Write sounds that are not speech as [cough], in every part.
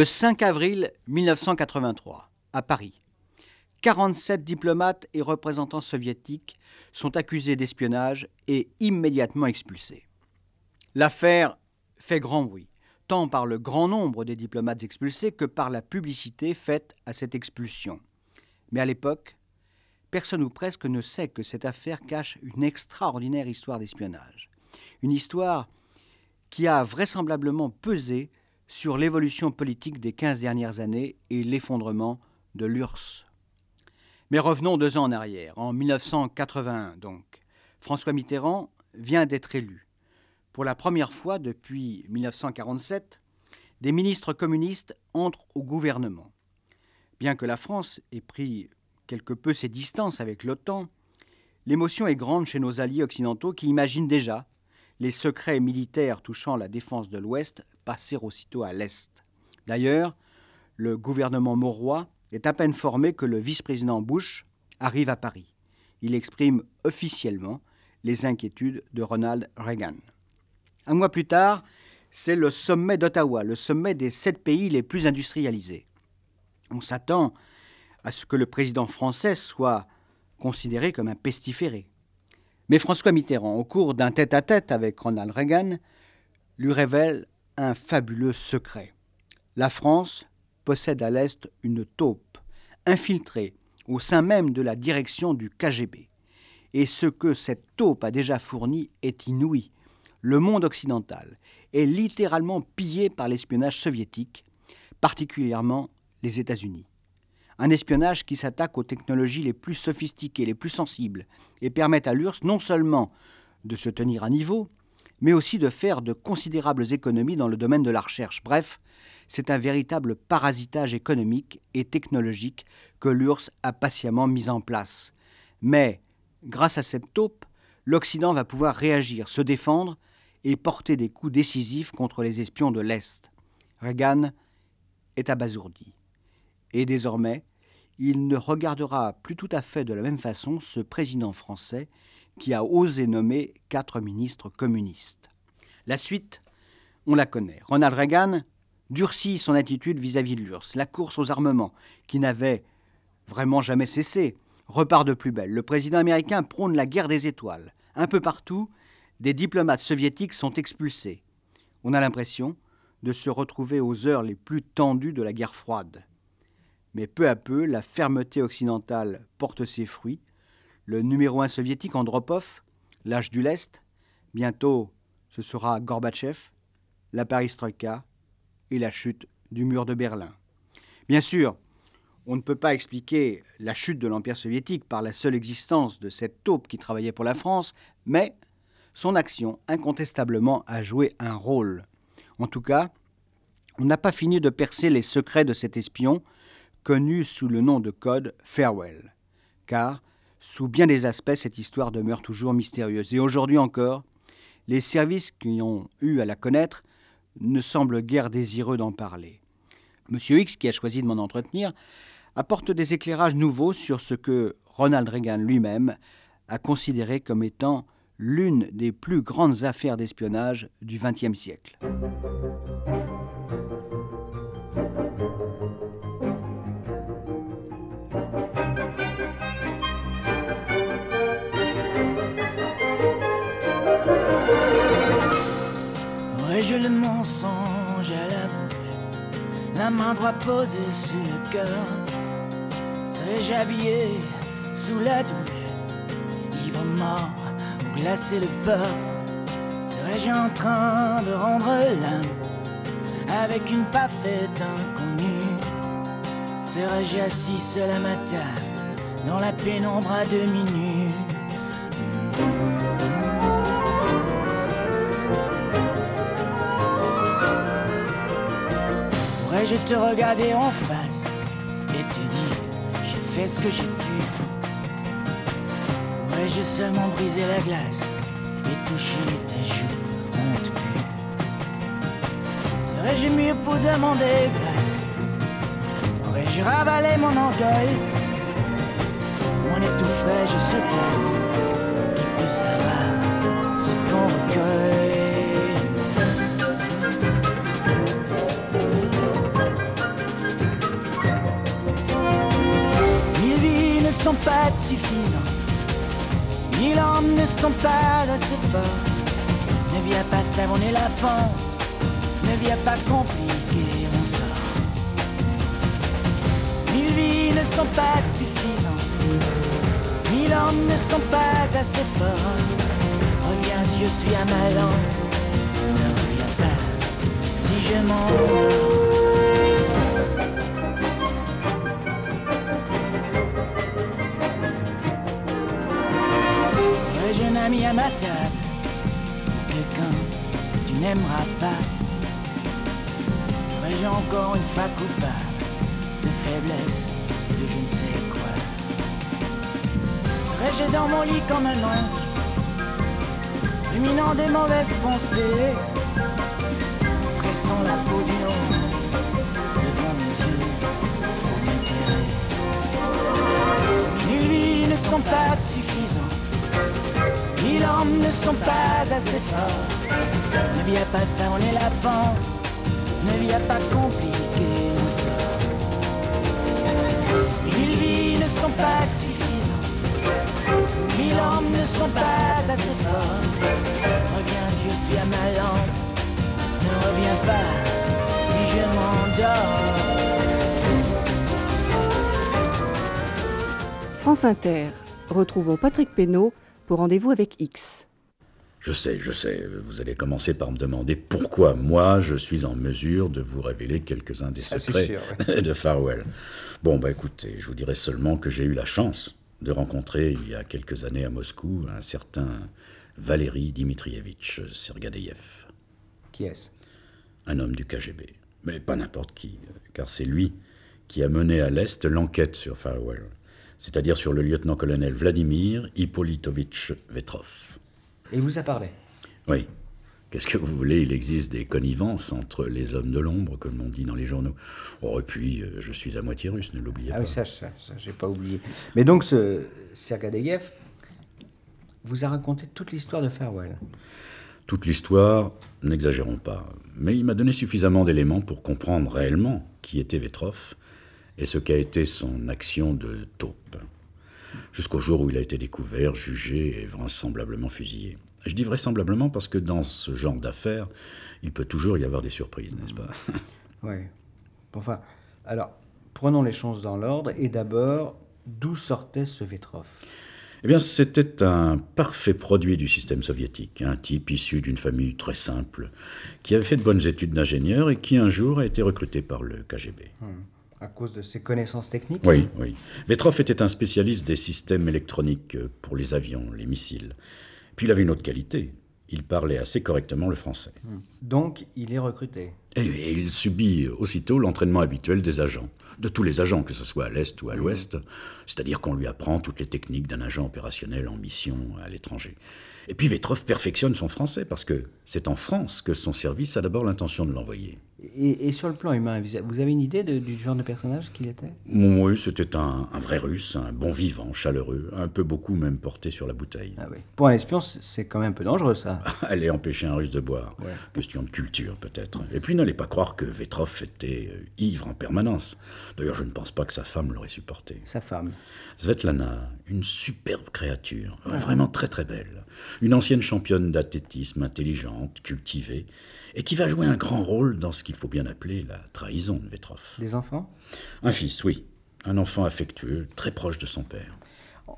Le 5 avril 1983, à Paris, 47 diplomates et représentants soviétiques sont accusés d'espionnage et immédiatement expulsés. L'affaire fait grand bruit, tant par le grand nombre des diplomates expulsés que par la publicité faite à cette expulsion. Mais à l'époque, personne ou presque ne sait que cette affaire cache une extraordinaire histoire d'espionnage. Une histoire qui a vraisemblablement pesé sur l'évolution politique des 15 dernières années et l'effondrement de l'URSS. Mais revenons deux ans en arrière, en 1981 donc. François Mitterrand vient d'être élu. Pour la première fois depuis 1947, des ministres communistes entrent au gouvernement. Bien que la France ait pris quelque peu ses distances avec l'OTAN, l'émotion est grande chez nos alliés occidentaux qui imaginent déjà les secrets militaires touchant la défense de l'Ouest passer aussitôt à l'Est. D'ailleurs, le gouvernement maurois est à peine formé que le vice-président Bush arrive à Paris. Il exprime officiellement les inquiétudes de Ronald Reagan. Un mois plus tard, c'est le sommet d'Ottawa, le sommet des sept pays les plus industrialisés. On s'attend à ce que le président français soit considéré comme un pestiféré. Mais François Mitterrand, au cours d'un tête-à-tête avec Ronald Reagan, lui révèle un fabuleux secret. La France possède à l'Est une taupe, infiltrée au sein même de la direction du KGB. Et ce que cette taupe a déjà fourni est inouï. Le monde occidental est littéralement pillé par l'espionnage soviétique, particulièrement les États-Unis. Un espionnage qui s'attaque aux technologies les plus sophistiquées, les plus sensibles, et permet à l'URSS non seulement de se tenir à niveau, mais aussi de faire de considérables économies dans le domaine de la recherche. Bref, c'est un véritable parasitage économique et technologique que l'URSS a patiemment mis en place. Mais, grâce à cette taupe, l'Occident va pouvoir réagir, se défendre et porter des coups décisifs contre les espions de l'Est. Reagan est abasourdi. Et désormais, il ne regardera plus tout à fait de la même façon ce président français qui a osé nommer quatre ministres communistes. La suite, on la connaît. Ronald Reagan durcit son attitude vis-à-vis de l'URSS. La course aux armements, qui n'avait vraiment jamais cessé, repart de plus belle. Le président américain prône la guerre des étoiles. Un peu partout, des diplomates soviétiques sont expulsés. On a l'impression de se retrouver aux heures les plus tendues de la guerre froide. Mais peu à peu, la fermeté occidentale porte ses fruits le numéro un soviétique Andropov, l'âge du lest, bientôt ce sera Gorbatchev, la Paris-Troïka et la chute du mur de Berlin. Bien sûr, on ne peut pas expliquer la chute de l'Empire soviétique par la seule existence de cette taupe qui travaillait pour la France, mais son action incontestablement a joué un rôle. En tout cas, on n'a pas fini de percer les secrets de cet espion, connu sous le nom de code Farewell, car sous bien des aspects, cette histoire demeure toujours mystérieuse. Et aujourd'hui encore, les services qui ont eu à la connaître ne semblent guère désireux d'en parler. Monsieur X, qui a choisi de m'en entretenir, apporte des éclairages nouveaux sur ce que Ronald Reagan lui-même a considéré comme étant l'une des plus grandes affaires d'espionnage du XXe siècle. Le mensonge à la bouche, la main droite posée sur le cœur. Serais-je habillé sous la douche, ivre mort ou glacé le peur. Serais-je en train de rendre l'âme avec une parfaite inconnue? Serais-je assis seul à ma dans la pénombre à demi nue je te regarder en face et te dire, je fait ce que j'ai pu. Aurais-je seulement brisé la glace et touché ta joue, honte pue. Serais-je mieux pour demander grâce? Aurais-je ravalé mon orgueil? En étoufferais-je ce place Qui peut savoir ce qu'on recueille sont pas suffisantes Mille hommes ne sont pas assez forts. Ne viens pas savonner la pente. Ne viens pas compliquer mon sort. Mille vies ne sont pas suffisantes Mille hommes ne sont pas assez forts. Reviens si je suis un malin Ne reviens pas si je m'endors ami à ma table Quelqu'un que tu n'aimeras pas. Serais-je encore une fois coupable De faiblesse, de je ne sais quoi? Serais-je dans mon lit comme un ange Ruminant des mauvaises pensées Pressant la peau d'une ombre Devant mes yeux pour m'éclairer? Vies ne sont pas suffisantes Mille ne sont pas assez forts. Ne viens pas savonner la pente, ne viens pas compliquer mon sort. Mille vies ne sont pas suffisantes. Mille hommes ne sont pas assez forts. Reviens je suis à ma lampe, ne reviens pas si je m'endors. France Inter. Retrouvons Patrick Pénaud pour Rendez-vous avec X. Je sais, je sais, vous allez commencer par me demander pourquoi moi je suis en mesure de vous révéler quelques-uns des secrets sûr, [laughs] de Farwell. Bon, bah écoutez, je vous dirai seulement que j'ai eu la chance de rencontrer il y a quelques années à Moscou un certain Valéry Dmitrievitch Sergadeyev, Qui est-ce? Un homme du KGB. Mais pas n'importe qui, car c'est lui qui a mené à l'Est l'enquête sur Farwell, c'est-à-dire sur le lieutenant-colonel Vladimir Hippolytovitch Vetrov. Et il vous a parlé? Oui. Qu'est-ce que vous voulez? Il existe des connivences entre les hommes de l'ombre, comme on dit dans les journaux. Oh, et puis, euh, je suis à moitié russe, ne l'oubliez Ah pas. oui, ça, ça, ça j'ai pas oublié. Mais donc, ce Sergadeyev vous a raconté toute l'histoire de Farewell? Toute l'histoire, n'exagérons pas, mais il m'a donné suffisamment d'éléments pour comprendre réellement qui était Vetrov et ce qu'a été son action de taupe. Jusqu'au jour où il a été découvert, jugé et vraisemblablement fusillé. Je dis vraisemblablement parce que dans ce genre d'affaires, il peut toujours y avoir des surprises, n'est-ce pas? [laughs] Oui. Enfin, alors, prenons les choses dans l'ordre. Et d'abord, d'où sortait ce Vetrov Eh bien, c'était un parfait produit du système soviétique, un type issu d'une famille très simple, qui avait fait de bonnes études d'ingénieur et qui un jour a été recruté par le KGB. À cause de ses connaissances techniques Oui, oui. Vetrov était un spécialiste des systèmes électroniques pour les avions, les missiles. Puis il avait une autre qualité. Il parlait assez correctement le français. Donc, il est recruté. Et, il subit aussitôt l'entraînement habituel des agents, de tous les agents, que ce soit à l'Est ou à l'Ouest. C'est-à-dire qu'on lui apprend toutes les techniques d'un agent opérationnel en mission à l'étranger. Et puis Vetrov perfectionne son français, parce que c'est en France que son service a d'abord l'intention de l'envoyer. Et, et sur le plan humain, vous avez une idée de- du genre de personnage qu'il était? Oui, c'était un, un vrai russe, un bon vivant, chaleureux, un peu beaucoup même porté sur la bouteille. ah oui. Pour un espion, c'est quand même un peu dangereux, ça. [laughs] Allez empêcher un russe de boire. Ouais. Question de culture, peut-être. Et puis n'allez pas croire que Vetrov était euh, ivre en permanence. D'ailleurs, je ne pense pas que sa femme l'aurait supporté. Sa femme. Svetlana, une superbe créature, vraiment très très belle. Une ancienne championne d'athlétisme, intelligente, cultivée, et qui va jouer un grand rôle dans ce qu'il faut bien appeler la trahison de Vetrov. Des enfants? Un fils, oui. Un enfant affectueux, très proche de son père.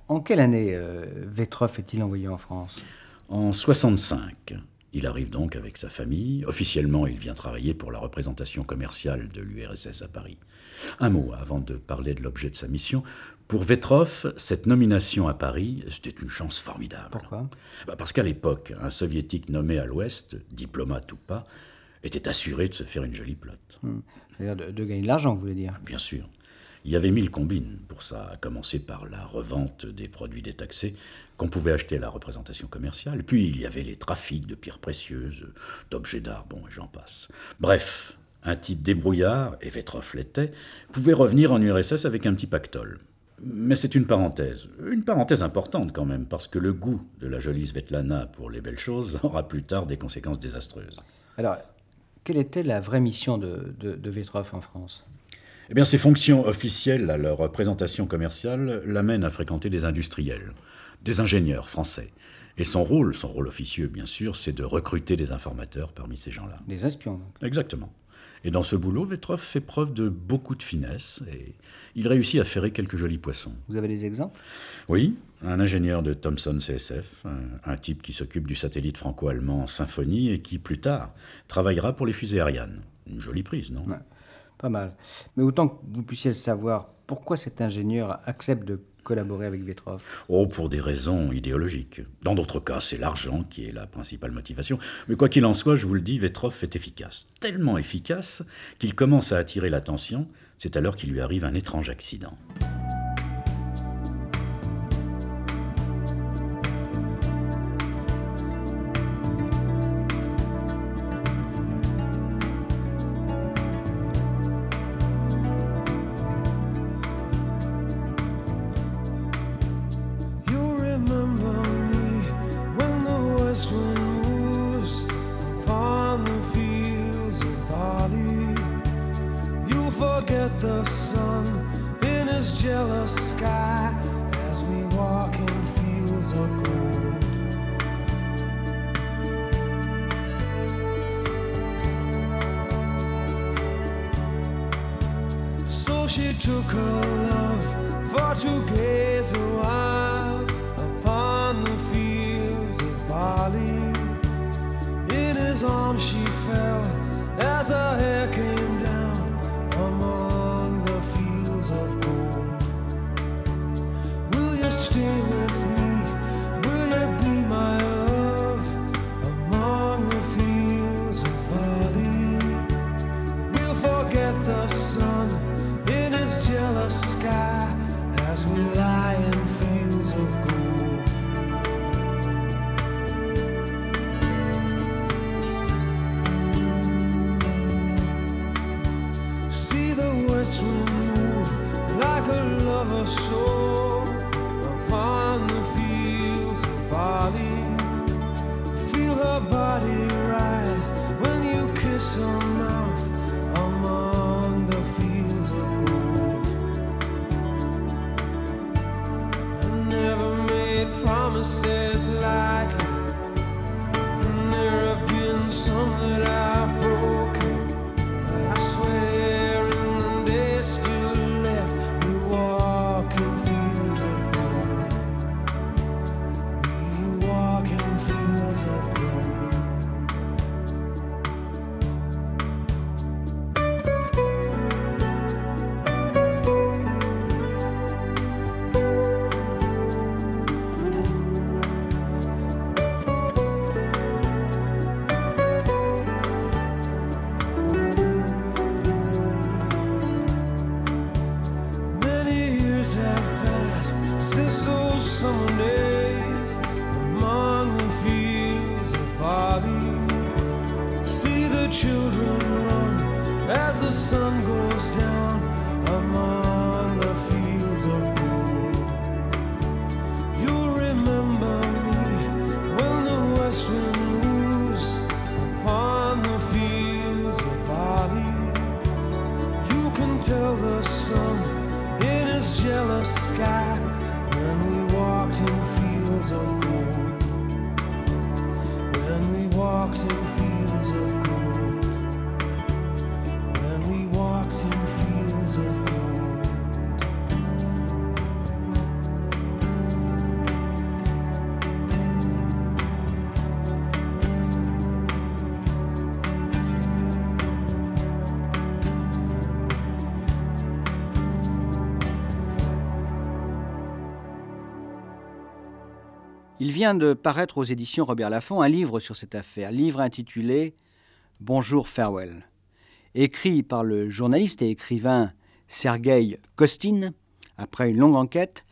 En quelle année euh, Vetrov est-il envoyé en France? En 65, il arrive donc avec sa famille. Officiellement, il vient travailler pour la représentation commerciale de l'URSS à Paris. Un mot avant de parler de l'objet de sa mission. Pour Vetrov, cette nomination à Paris, c'était une chance formidable. Pourquoi? Bah, Parce qu'à l'époque, un soviétique nommé à l'Ouest, diplomate ou pas, était assuré de se faire une jolie plotte. Hmm. C'est-à-dire de, de gagner de l'argent, vous voulez dire? Bien sûr. Il y avait mille combines pour ça, à commencer par la revente des produits détaxés qu'on pouvait acheter à la représentation commerciale. Et puis il y avait les trafics de pierres précieuses, d'objets d'art, bon, et j'en passe. Bref, un type débrouillard, et Vetroff l'était, pouvait revenir en URSS avec un petit pactole. Mais c'est une parenthèse, une parenthèse importante quand même, parce que le goût de la jolie Svetlana pour les belles choses [laughs] aura plus tard des conséquences désastreuses. Alors, quelle était la vraie mission de, de, Vetrov en France? Eh bien, ses fonctions officielles à leur présentation commerciale l'amènent à fréquenter des industriels, des ingénieurs français. Et son rôle, son rôle officieux bien sûr, c'est de recruter des informateurs parmi ces gens-là. Des espions. Donc. Exactement. Et dans ce boulot, Vetrov fait preuve de beaucoup de finesse et il réussit à ferrer quelques jolis poissons. Vous avez des exemples? Oui, un ingénieur de Thomson CSF, un, type qui s'occupe du satellite franco-allemand Symphonie et qui, plus tard, travaillera pour les fusées Ariane. Une jolie prise, non? Pas mal. Mais autant que vous puissiez le savoir, pourquoi cet ingénieur accepte de collaborer avec Vetrov Oh, pour des raisons idéologiques. Dans d'autres cas, c'est l'argent qui est la principale motivation. Mais quoi qu'il en soit, je vous le dis, Vetrov est efficace. Tellement efficace qu'il commence à attirer l'attention. C'est alors qu'il lui arrive un étrange accident. Il vient de paraître aux éditions Robert Laffont un livre sur cette affaire, livre intitulé Bonjour Farewell, écrit par le journaliste et écrivain Sergei Kostin, après une longue enquête,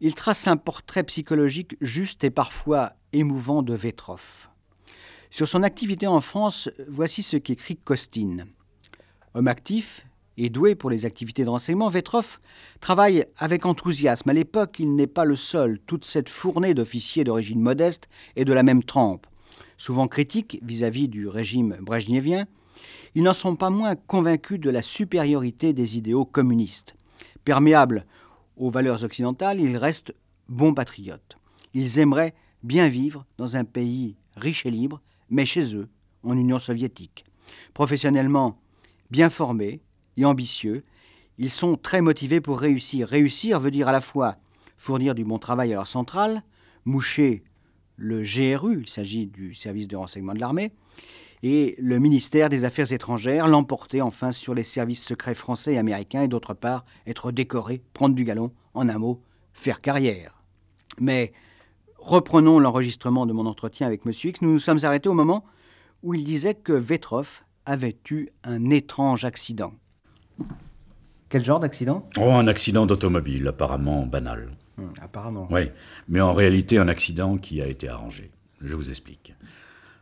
il trace un portrait psychologique juste et parfois émouvant de Vetrov. Sur son activité en France, voici ce qu'écrit Kostin. Homme actif et doué pour les activités de renseignement, Vetrov travaille avec enthousiasme. À l'époque, il n'est pas le seul. Toute cette fournée d'officiers d'origine modeste et de la même trempe. Souvent critiques vis-à-vis du régime brejnevien, ils n'en sont pas moins convaincus de la supériorité des idéaux communistes. Perméables aux valeurs occidentales, ils restent bons patriotes. Ils aimeraient bien vivre dans un pays riche et libre, mais chez eux, en Union soviétique. Professionnellement bien formés et ambitieux, ils sont très motivés pour réussir. Réussir veut dire à la fois fournir du bon travail à leur centrale, moucher le GRU, il s'agit du service de renseignement de l'armée, et le ministère des Affaires étrangères, l'emporter enfin sur les services secrets français et américains, et d'autre part être décoré, prendre du galon, en un mot, faire carrière. Mais reprenons l'enregistrement de mon entretien avec M. X. Nous nous sommes arrêtés au moment où il disait que Vetrov avait eu un étrange accident. Quel genre d'accident Oh, un accident d'automobile, apparemment banal. Hum, apparemment. Oui, mais en réalité un accident qui a été arrangé. Je vous explique.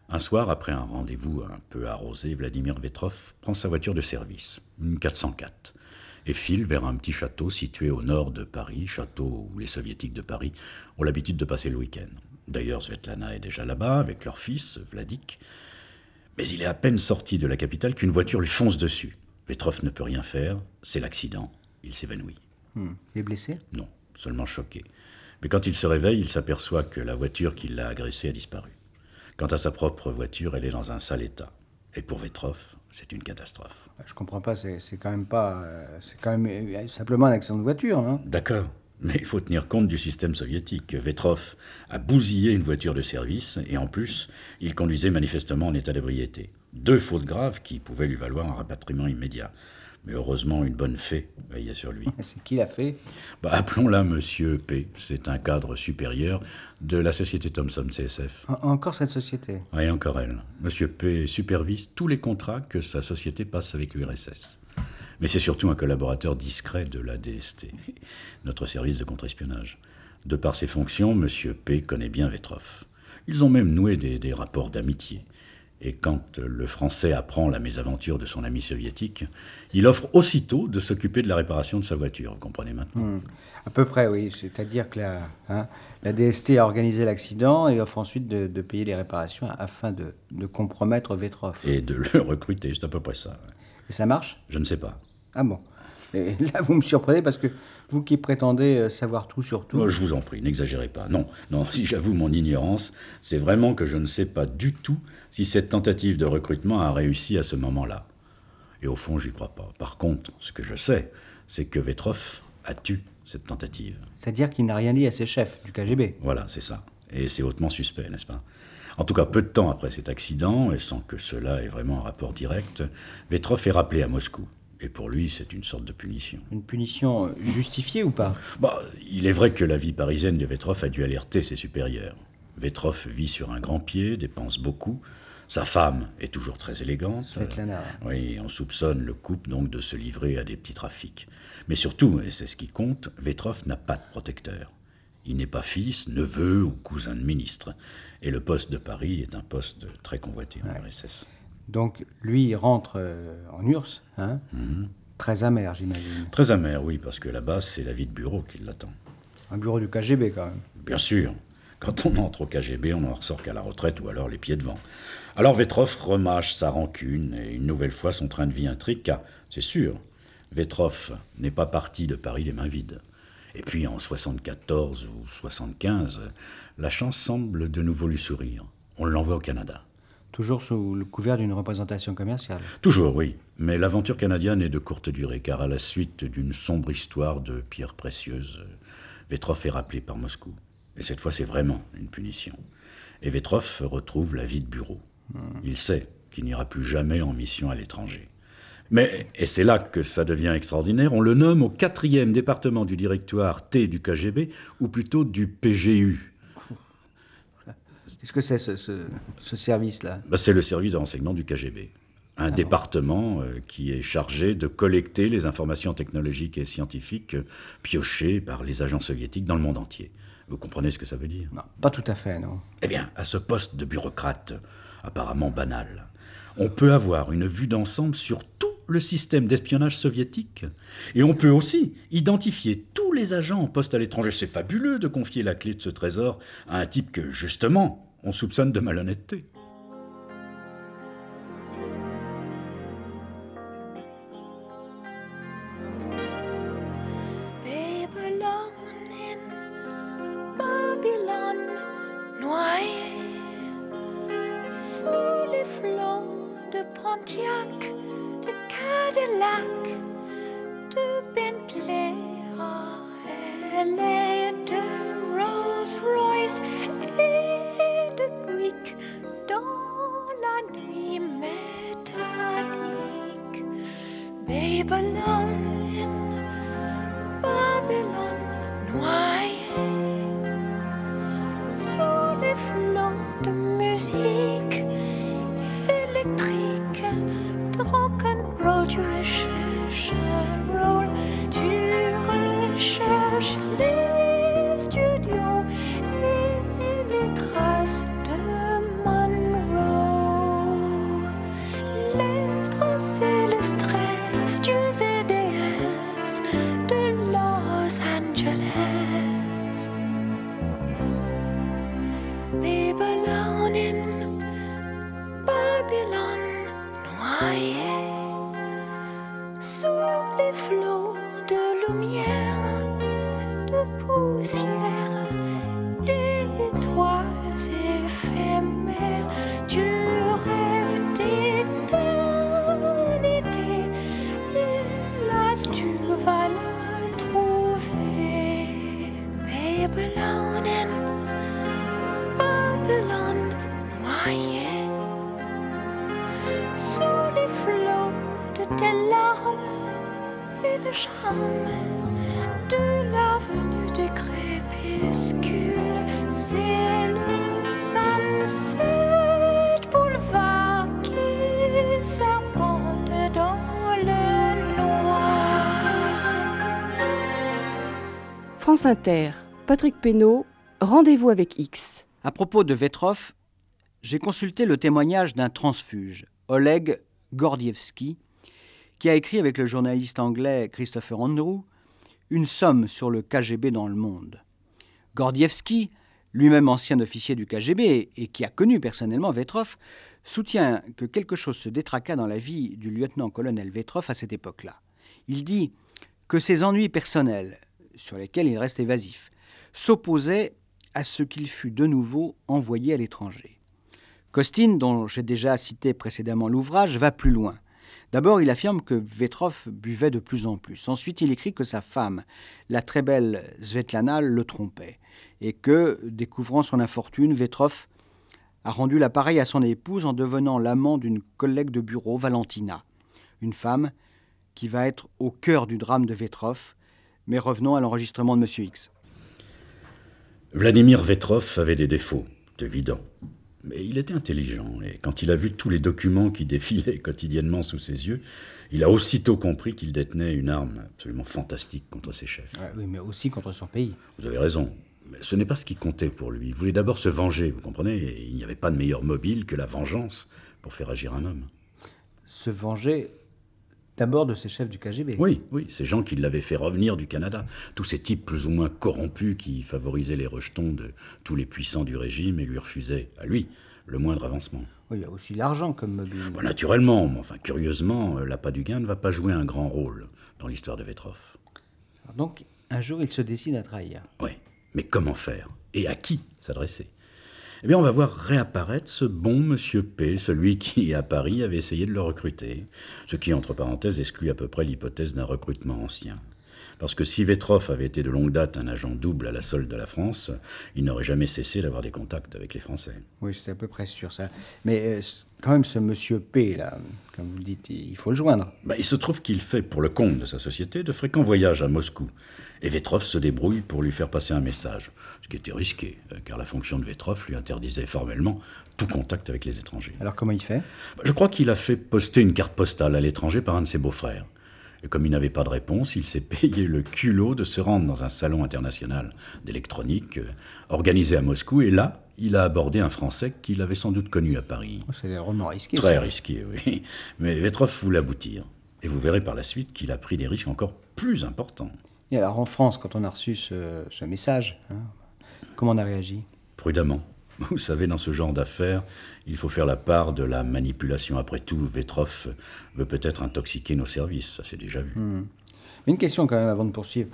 Un soir, après un rendez-vous un peu arrosé, Vladimir Vetrov prend sa voiture de service, une 404, et file vers un petit château situé au nord de Paris, château où les soviétiques de Paris ont l'habitude de passer le week-end. D'ailleurs, Svetlana est déjà là-bas avec leur fils, Vladik. Mais il est à peine sorti de la capitale qu'une voiture lui fonce dessus. Vetrov ne peut rien faire, c'est l'accident. Il s'évanouit. Hmm. Il est blessé? Non, seulement choqué. Mais quand il se réveille, il s'aperçoit que la voiture qui l'a agressé a disparu. Quant à sa propre voiture, elle est dans un sale état. Et pour Vetrov, c'est une catastrophe. Je comprends pas, c'est quand même pas. Euh, c'est quand même euh, simplement un accident de voiture, hein D'accord. Mais il faut tenir compte du système soviétique. Vetrov a bousillé une voiture de service et en plus, il conduisait manifestement en état d'ébriété. Deux fautes graves qui pouvaient lui valoir un rapatriement immédiat. Mais heureusement, une bonne fée veillait sur lui. [laughs] C'est qui la fée bah, Appelons-la Monsieur P. C'est un cadre supérieur de la société Thomson CSF. encore cette société? Oui, encore elle. Monsieur P. supervise tous les contrats que sa société passe avec l'URSS. Mais c'est surtout un collaborateur discret de la DST, [laughs] notre service de contre-espionnage. De par ses fonctions, Monsieur P. connaît bien Vetrov. Ils ont même noué des rapports d'amitié. Et quand le Français apprend la mésaventure de son ami soviétique, il offre aussitôt de s'occuper de la réparation de sa voiture, vous comprenez maintenant? Hmm. À peu près, oui. C'est-à-dire que la, hein, la, DST a organisé l'accident et offre ensuite de, payer les réparations afin de, de, compromettre Vetrov. Et de le [laughs] recruter, c'est à peu près ça. Et ça marche? Je ne sais pas. Ah bon et là, vous me surprenez parce que vous qui prétendez euh, savoir tout sur tout. je vous en prie, n'exagérez pas. Non, non, si [laughs] j'avoue mon ignorance, c'est vraiment que je ne sais pas du tout si cette tentative de recrutement a réussi à ce moment-là. Et au fond, j'y crois pas. Par contre, ce que je sais, c'est que Vetrov a tué cette tentative. C'est-à-dire qu'il n'a rien dit à ses chefs du KGB. Voilà, c'est ça. Et c'est hautement suspect, n'est-ce pas? En tout cas, peu de temps après cet accident, et sans que cela ait vraiment un rapport direct, Vetrov est rappelé à Moscou. Et pour lui, c'est une sorte de punition. Une punition euh, justifiée ou pas? Bah, Il est vrai que la vie parisienne de Vetrov a dû alerter ses supérieurs. Vetrov vit sur un grand pied, dépense beaucoup. Sa femme est toujours très élégante. Svetlana. oui, on soupçonne le couple donc de se livrer à des petits trafics. Mais surtout, et c'est ce qui compte, Vetrov n'a pas de protecteur. Il n'est pas fils, neveu ou cousin de ministre. Et le poste de Paris est un poste très convoité en RSS. Donc lui, il rentre euh, en URSS, hein mhm. très amer, j'imagine. Très amer, oui, parce que là-bas, c'est la vie de bureau qui l'attend. Un bureau du KGB, quand même. Bien sûr. Quand on entre au KGB, on n'en ressort qu'à la retraite ou alors les pieds devant. Alors Vetrov remâche sa rancune et une nouvelle fois son train de vie intrigue, car, c'est sûr, Vetrov n'est pas parti de Paris les mains vides. Et puis en 74 ou 75, la chance semble de nouveau lui sourire. On l'envoie au Canada. Toujours sous le couvert d'une représentation commerciale. Toujours, oui. Mais l'aventure canadienne est de courte durée, car à la suite d'une sombre histoire de pierres précieuses, Vetrov est rappelé par Moscou. Et cette fois, c'est vraiment une punition. Et Vetrov retrouve la vie de bureau. Hmm. Il sait qu'il n'ira plus jamais en mission à l'étranger. Mais, et c'est là que ça devient extraordinaire, on le nomme au quatrième département du directoire T du KGB, ou plutôt du PGU, Qu'est-ce que c'est ce, service-là? Bah, C'est le service de renseignement du KGB. un département euh, qui est chargé de collecter les informations technologiques et scientifiques euh, piochées par les agents soviétiques dans le monde entier. Vous comprenez ce que ça veut dire? Non, pas tout à fait, non. Eh bien, à ce poste de bureaucrate, apparemment banal, on peut avoir une vue d'ensemble sur tout le système d'espionnage soviétique. Et on peut aussi identifier tous les agents en poste à l'étranger. C'est fabuleux de confier la clé de ce trésor à un type que, justement, on soupçonne de malhonnêteté. Royce et de briques dans la nuit métallique. Babylone Babylone in Babylone noyée sous les flots de tes larmes et le charme de l'avenue des crépuscules. C'est le Sunset Boulevard qui serpente dans le noir. France Inter, Patrick Pénaud, Rendez-vous avec X. À propos de Vetrov, j'ai consulté le témoignage d'un transfuge, Oleg Gordievsky, qui a écrit avec le journaliste anglais Christopher Andrew une somme sur le KGB dans le monde. Gordievsky, lui-même ancien officier du KGB et qui a connu personnellement Vetrov, soutient que quelque chose se détraqua dans la vie du lieutenant-colonel Vetrov à cette époque-là. Il dit que ses ennuis personnels, sur lesquels il reste évasif, s'opposaient à ce qu'il fut de nouveau envoyé à l'étranger. Costin, dont j'ai déjà cité précédemment l'ouvrage, va plus loin. D'abord, il affirme que Vetrov buvait de plus en plus. Ensuite, il écrit que sa femme, la très belle Svetlana, le trompait. Et que, découvrant son infortune, Vetrov a rendu l'appareil à son épouse en devenant l'amant d'une collègue de bureau, Valentina. Une femme qui va être au cœur du drame de Vetrov. Mais revenons à l'enregistrement de M. X. Vladimir Vetrov avait des défauts, c'est évident. Mais il était intelligent, et quand il a vu tous les documents qui défilaient [laughs] quotidiennement sous ses yeux, il a aussitôt compris qu'il détenait une arme absolument fantastique contre ses chefs. Ouais, oui, mais aussi contre son pays. Vous avez raison. Mais ce n'est pas ce qui comptait pour lui. Il voulait d'abord se venger, vous comprenez Et il n'y avait pas de meilleur mobile que la vengeance pour faire agir un homme. Se venger d'abord de ses chefs du KGB. Oui, oui, ces gens qui l'avaient fait revenir du Canada. Tous ces types plus ou moins corrompus qui favorisaient les rejetons de tous les puissants du régime et lui refusaient, à lui, le moindre avancement. Oui, il y a aussi l'argent comme mobile. Bon, naturellement, mais enfin, curieusement, l'appât du gain ne va pas jouer un grand rôle dans l'histoire de Vetrov. Alors donc, un jour, il se décide à trahir. Oui, mais comment faire? Et à qui s'adresser? Eh bien, on va voir réapparaître ce bon monsieur P, celui qui, à Paris, avait essayé de le recruter. Ce qui, entre parenthèses, exclut à peu près l'hypothèse d'un recrutement ancien. Parce que si Vetrov avait été de longue date un agent double à la solde de la France, il n'aurait jamais cessé d'avoir des contacts avec les Français. Oui, c'est à peu près sûr, ça. Mais euh, quand même, ce monsieur P, là, comme vous le dites, il faut le joindre. Bah, il se trouve qu'il fait, pour le compte de sa société, de fréquents voyages à Moscou. Et Vetroff se débrouille pour lui faire passer un message, ce qui était risqué, euh, car la fonction de Vetroff lui interdisait formellement tout contact avec les étrangers. Alors comment il fait? Je crois qu'il a fait poster une carte postale à l'étranger par un de ses beaux-frères. Et comme il n'avait pas de réponse, il s'est [laughs] payé le culot de se rendre dans un salon international d'électronique euh, organisé à Moscou. Et là, il a abordé un Français qu'il avait sans doute connu à Paris. Oh, C'est drôlement risqué. Très ça. risqué, [laughs] oui. Mais Vetroff voulait aboutir. Et vous verrez par la suite qu'il a pris des risques encore plus importants. Et alors en France, quand on a reçu ce, ce message, hein, comment on a réagi? Prudemment. [laughs] Vous savez, dans ce genre d'affaires, il faut faire la part de la manipulation. Après tout, Vetroff veut peut-être intoxiquer nos services, ça c'est déjà vu. Mais une question quand même avant de poursuivre.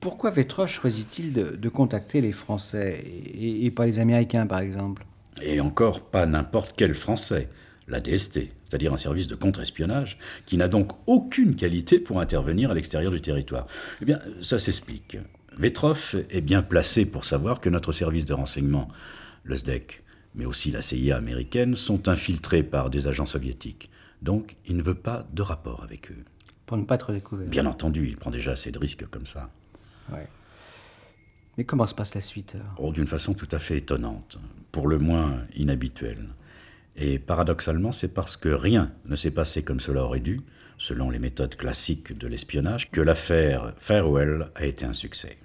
Pourquoi Vetroff choisit-il de, de contacter les Français? Et, et pas les Américains par exemple? Et encore pas n'importe quel Français, la DST, c'est-à-dire un service de contre-espionnage, qui n'a donc aucune qualité pour intervenir à l'extérieur du territoire. Eh bien, ça s'explique. Vetroff est bien placé pour savoir que notre service de renseignement, le SDEC, mais aussi la CIA américaine, sont infiltrés par des agents soviétiques. Donc, il ne veut pas de rapport avec eux. Pour ne pas être découvert. Bien entendu, il prend déjà assez de risques comme ça. Ouais. Mais comment se passe la suite alors? Oh, d'une façon tout à fait étonnante, pour le moins inhabituelle. Et paradoxalement, c'est parce que rien ne s'est passé comme cela aurait dû, selon les méthodes classiques de l'espionnage, que l'affaire Farewell a été un succès.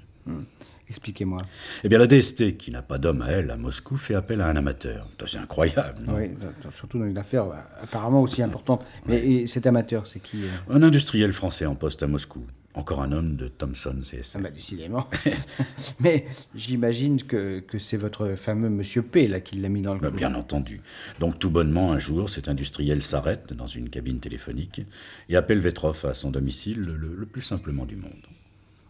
Expliquez-moi. Eh bien, la DST, qui n'a pas d'homme à elle à Moscou, fait appel à un amateur. C'est incroyable, non? Oui, surtout dans une affaire apparemment aussi importante. Mais et cet amateur, c'est qui euh? Un industriel français en poste à Moscou. Encore un homme de Thomson Ah CSM. bah, décidément. [laughs] Mais j'imagine que, que c'est votre fameux Monsieur P là qui l'a mis dans le Bah. Bien entendu. Donc tout bonnement, un jour, cet industriel s'arrête dans une cabine téléphonique et appelle Vetroff à son domicile le, le plus simplement du monde.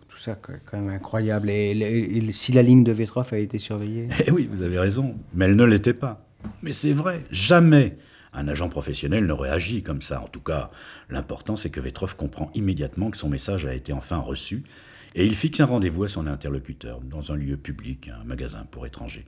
Tout ça, quand même incroyable. Et, et- et si la ligne de Vetroff a été surveillée? Eh oui, vous avez raison, mais elle ne l'était pas. Mais c'est vrai, jamais un agent professionnel n'aurait agi comme ça. En tout cas, l'important, c'est que Vetroff comprend immédiatement que son message a été enfin reçu et il fixe un rendez-vous à son interlocuteur dans un lieu public, un magasin pour étrangers.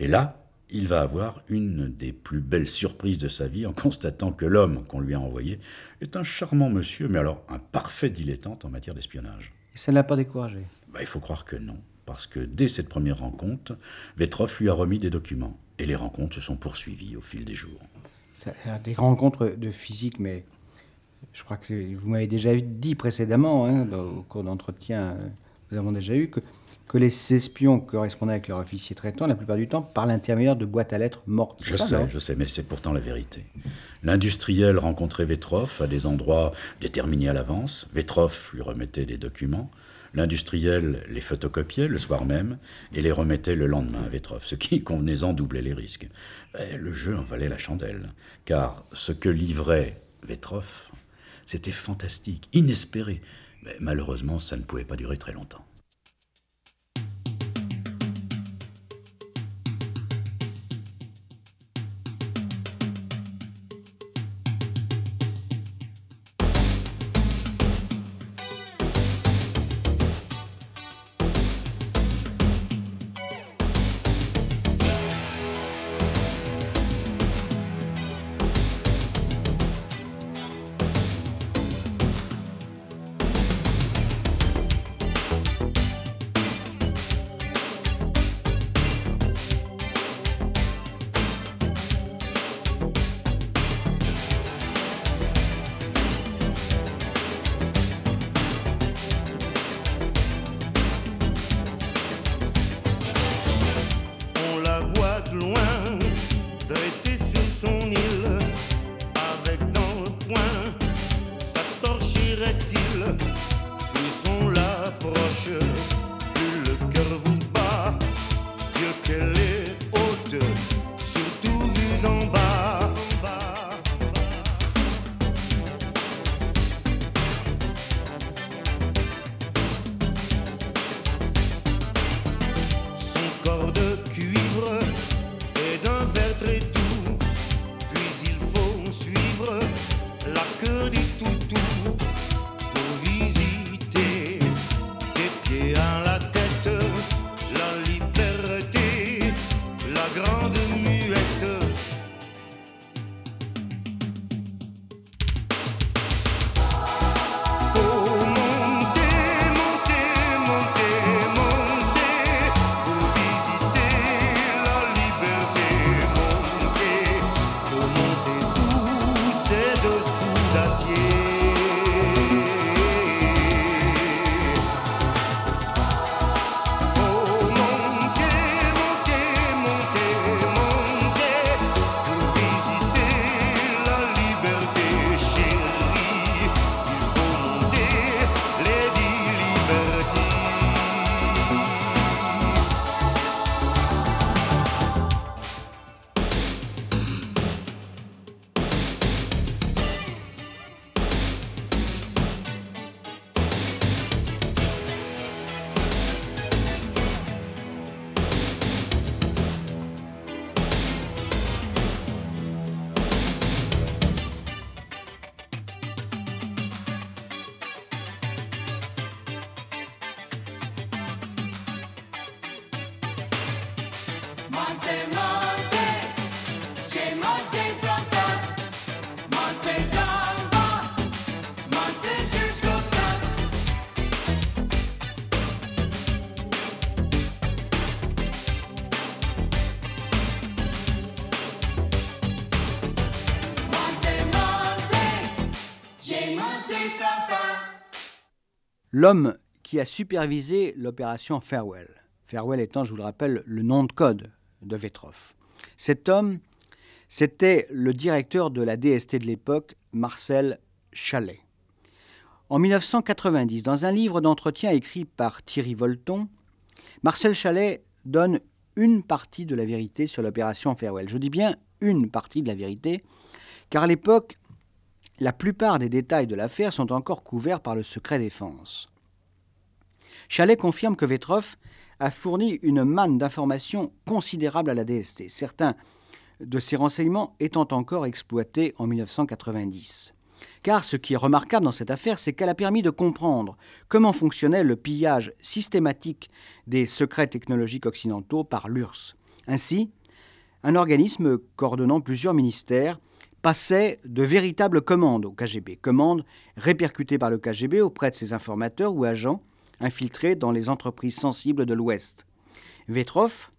Et là, il va avoir une des plus belles surprises de sa vie en constatant que l'homme qu'on lui a envoyé est un charmant monsieur, mais alors un parfait dilettante en matière d'espionnage. Et ça ne l'a pas découragé? Bah, il faut croire que non, parce que dès cette première rencontre, Vetroff lui a remis des documents, et les rencontres se sont poursuivies au fil des jours. Des rencontres de physique, mais je crois que vous m'avez déjà dit précédemment, hein, dans- au cours d'entretien, euh, nous avons déjà eu que, que les espions correspondaient avec leur officier traitant, la plupart du temps, par l'intermédiaire de boîtes à lettres mortes. Je sais, je sais, mais c'est pourtant la vérité. L'industriel rencontrait Vetroff à des endroits déterminés à l'avance. Vetroff lui remettait des documents. L'industriel les photocopiait le soir même et les remettait le lendemain à Vetroff, ce qui, [laughs] convenez-en, doublait les risques. Mais le jeu en valait la chandelle, car ce que livrait Vetroff, c'était fantastique, inespéré. Mais malheureusement, ça ne pouvait pas durer très longtemps. L'homme qui a supervisé l'opération Farewell. Farewell étant, je vous le rappelle, le nom de code de Vetrov. Cet homme, c'était le directeur de la DST de l'époque, Marcel Chalet. En 1990, dans un livre d'entretien écrit par Thierry Volton, Marcel Chalet donne une partie de la vérité sur l'opération Farewell. Je dis bien une partie de la vérité, car à l'époque, la plupart des détails de l'affaire sont encore couverts par le secret défense. Chalet confirme que Vetrov a fourni une manne d'informations considérable à la DST, certains de ces renseignements étant encore exploités en 1990. Car ce qui est remarquable dans cette affaire, c'est qu'elle a permis de comprendre comment fonctionnait le pillage systématique des secrets technologiques occidentaux par l'URSS. Ainsi, un organisme coordonnant plusieurs ministères passait de véritables commandes au KGB, commandes répercutées par le KGB auprès de ses informateurs ou agents infiltrés dans les entreprises sensibles de l'Ouest. Vetrov,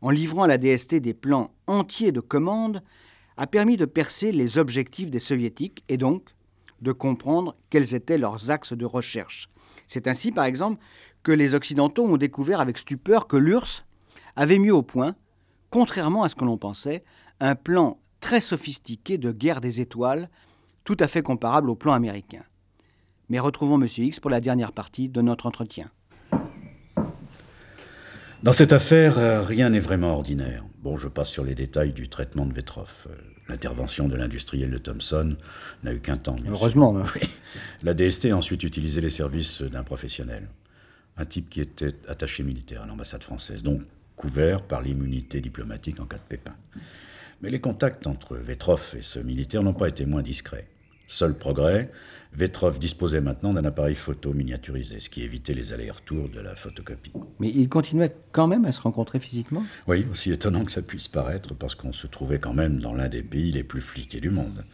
en livrant à la DST des plans entiers de commandes, a permis de percer les objectifs des soviétiques et donc de comprendre quels étaient leurs axes de recherche. C'est ainsi, par exemple, que les Occidentaux ont découvert avec stupeur que l'URSS avait mis au point, contrairement à ce que l'on pensait, un plan très sophistiqué de guerre des étoiles, tout à fait comparable au plan américain. Mais retrouvons M. X pour la dernière partie de notre entretien. Dans cette affaire, euh, rien n'est vraiment ordinaire. Bon, je passe sur les détails du traitement de Vetrov. Euh, l'intervention de l'industriel de Thomson n'a eu qu'un temps. Heureusement. Oui. [laughs] La DST a ensuite utilisé les services d'un professionnel, un type qui était attaché militaire à l'ambassade française, donc couvert par l'immunité diplomatique en cas de pépin. Mais les contacts entre Vetrov et ce militaire n'ont pas été moins discrets. Seul progrès, Vetrov disposait maintenant d'un appareil photo miniaturisé, ce qui évitait les allers-retours de la photocopie. Mais ils continuaient quand même à se rencontrer physiquement? Oui, aussi étonnant que ça puisse paraître, parce qu'on se trouvait quand même dans l'un des pays les plus fliqués du monde,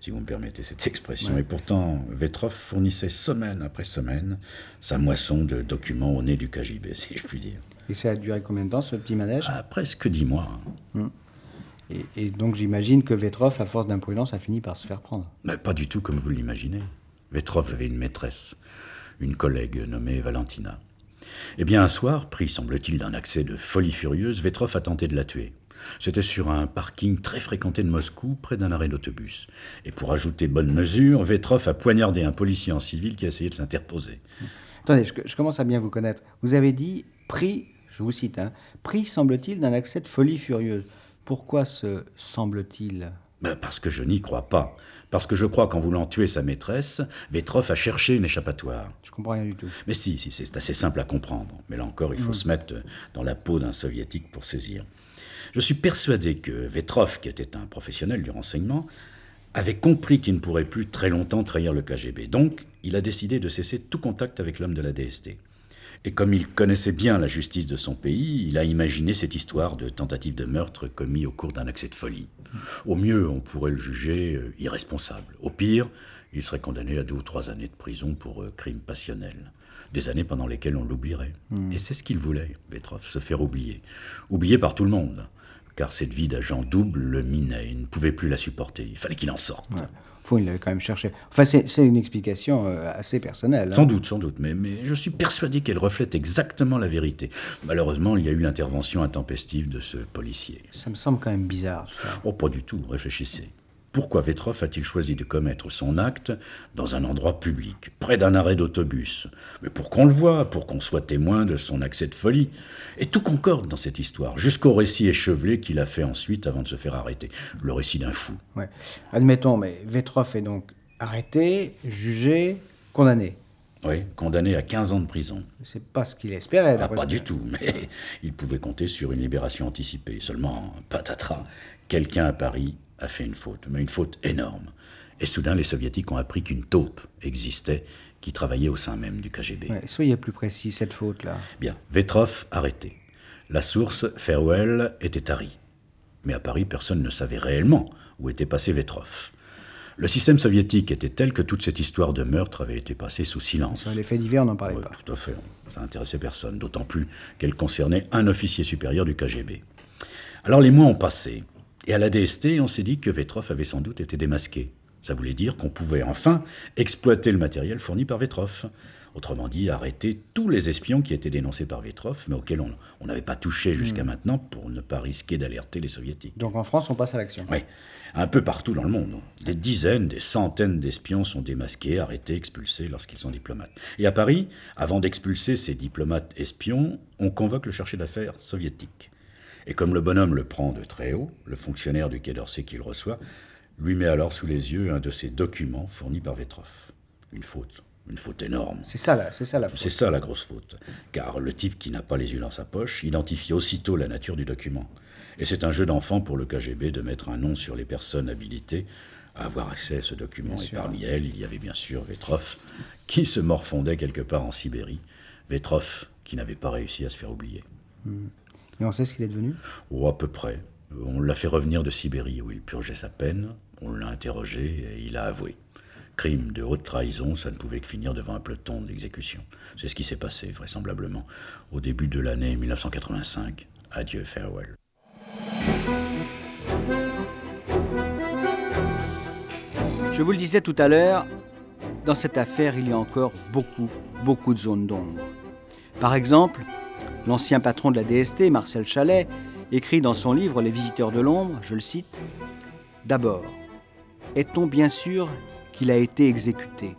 si vous me permettez cette expression. Ouais. Et pourtant, Vetrov fournissait semaine après semaine sa moisson de documents au nez du KGB, si je puis dire. Et ça a duré combien de temps, ce petit manège? Ah, presque dix mois. Et, et donc j'imagine que Vetrov, à force d'imprudence, a fini par se faire prendre. Mais pas du tout comme vous l'imaginez. Vetrov avait une maîtresse, une collègue nommée Valentina. Eh bien, un soir, pris, semble-t-il, d'un accès de folie furieuse, Vetrov a tenté de la tuer. C'était sur un parking très fréquenté de Moscou, près d'un arrêt d'autobus. Et pour ajouter bonne mesure, Vetrov a poignardé un policier en civil qui a essayé de s'interposer. Attendez, je, je commence à bien vous connaître. Vous avez dit pris, je vous cite, hein, pris, semble-t-il, d'un accès de folie furieuse. Pourquoi ce semble-t-il? Ben, parce que je n'y crois pas. Parce que je crois qu'en voulant tuer sa maîtresse, Vetrov a cherché une échappatoire. Je comprends rien du tout. Mais si, si, c'est assez simple à comprendre. Mais là encore, il faut se mettre dans la peau d'un soviétique pour saisir. Je suis persuadé que Vetrov, qui était un professionnel du renseignement, avait compris qu'il ne pourrait plus très longtemps trahir le KGB. Donc, il a décidé de cesser tout contact avec l'homme de la DST. Et comme il connaissait bien la justice de son pays, il a imaginé cette histoire de tentative de meurtre commis au cours d'un accès de folie. Au mieux, on pourrait le juger euh, irresponsable. Au pire, il serait condamné à deux ou trois années de prison pour euh, crime passionnel. Des années pendant lesquelles on l'oublierait. Et c'est ce qu'il voulait, Petrov, se faire oublier. Oublié par tout le monde. Car cette vie d'agent double le minait. Il ne pouvait plus la supporter. Il fallait qu'il en sorte. Ouais. Il l'avait quand même cherché. Enfin, c'est une explication euh, assez personnelle. hein. Sans doute, sans doute, mais, mais je suis persuadé qu'elle reflète exactement la vérité. Malheureusement, il y a eu l'intervention intempestive de ce policier. Ça me semble quand même bizarre. ça. Oh, pas du tout, réfléchissez. Pourquoi Vetrov a-t-il choisi de commettre son acte dans un endroit public, près d'un arrêt d'autobus? Mais pour qu'on le voie, pour qu'on soit témoin de son accès de folie. Et tout concorde dans cette histoire, jusqu'au récit échevelé qu'il a fait ensuite avant de se faire arrêter. Le récit d'un fou. Ouais. Admettons, mais Vetrov est donc arrêté, jugé, condamné. Oui, condamné à 15 ans de prison. C'est pas ce qu'il espérait. Ah, pas du tout, mais il pouvait compter sur une libération anticipée. Seulement, patatras, quelqu'un à Paris a fait une faute, mais une faute énorme. Et soudain, les soviétiques ont appris qu'une taupe existait qui travaillait au sein même du KGB. Ouais, soyez plus précis, cette faute-là. Bien, Vetrov arrêté. La source, Farewell, était tarie. Mais à Paris, personne ne savait réellement où était passé Vetrov. Le système soviétique était tel que toute cette histoire de meurtre avait été passée sous silence. Sur les faits divers, on n'en parlait Ouais, pas. Tout à fait. Ça n'intéressait personne, d'autant plus qu'elle concernait un officier supérieur du KGB. Alors les mois ont passé, et à la DST, on s'est dit que Vetrov avait sans doute été démasqué. Ça voulait dire qu'on pouvait enfin exploiter le matériel fourni par Vetrov. Autrement dit, arrêter tous les espions qui étaient dénoncés par Vetrov, mais auxquels on n'avait pas touché jusqu'à maintenant pour ne pas risquer d'alerter les soviétiques. Donc en France, on passe à l'action. Oui, un peu partout dans le monde. Des dizaines, des centaines d'espions sont démasqués, arrêtés, expulsés lorsqu'ils sont diplomates. Et à Paris, avant d'expulser ces diplomates espions, on convoque le cherché d'affaires soviétique. Et comme le bonhomme le prend de très haut, le fonctionnaire du Quai d'Orsay qui le reçoit lui met alors sous les yeux un de ces documents fournis par Vetrov. Une faute, une faute énorme. C'est ça, là, c'est ça la faute. C'est ça la grosse faute. Car le type qui n'a pas les yeux dans sa poche identifie aussitôt la nature du document. Et c'est un jeu d'enfant pour le KGB de mettre un nom sur les personnes habilitées à avoir accès à ce document. Bien Et sûr. parmi elles, il y avait bien sûr Vetrov, qui se morfondait quelque part en Sibérie. Vetrov, qui n'avait pas réussi à se faire oublier. Et on sait ce qu'il est devenu? Ou à peu près. On l'a fait revenir de Sibérie, où il purgeait sa peine. On l'a interrogé et il a avoué. Crime de haute trahison, ça ne pouvait que finir devant un peloton d'exécution. C'est ce qui s'est passé, vraisemblablement, au début de l'année 1985. Adieu, farewell. Je vous le disais tout à l'heure, dans cette affaire, il y a encore beaucoup, beaucoup de zones d'ombre. Par exemple, l'ancien patron de la DST, Marcel Chalet, écrit dans son livre Les visiteurs de l'ombre, je le cite, D'abord, est-on bien sûr qu'il a été exécuté?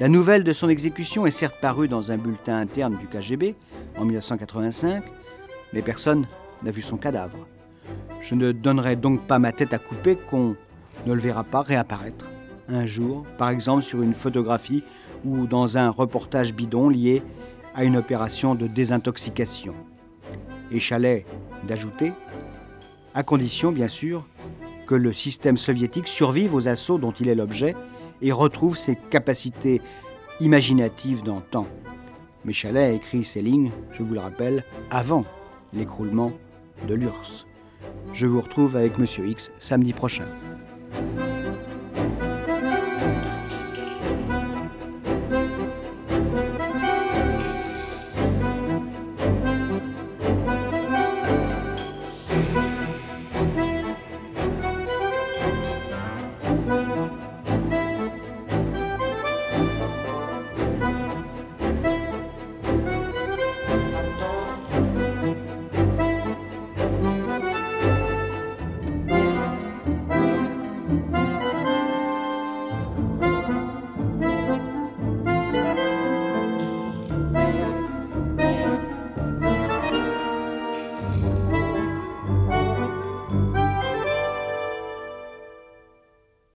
La nouvelle de son exécution est certes parue dans un bulletin interne du KGB en 1985, mais personne n'a vu son cadavre. Je ne donnerai donc pas ma tête à couper qu'on ne le verra pas réapparaître un jour, par exemple sur une photographie ou dans un reportage bidon lié à une opération de désintoxication. Et Chalet d'ajouter, à condition bien sûr que le système soviétique survive aux assauts dont il est l'objet et retrouve ses capacités imaginatives d'antan. Mais Chalet a écrit ces lignes, je vous le rappelle, avant l'écroulement de l'URSS. Je vous retrouve avec Monsieur X samedi prochain.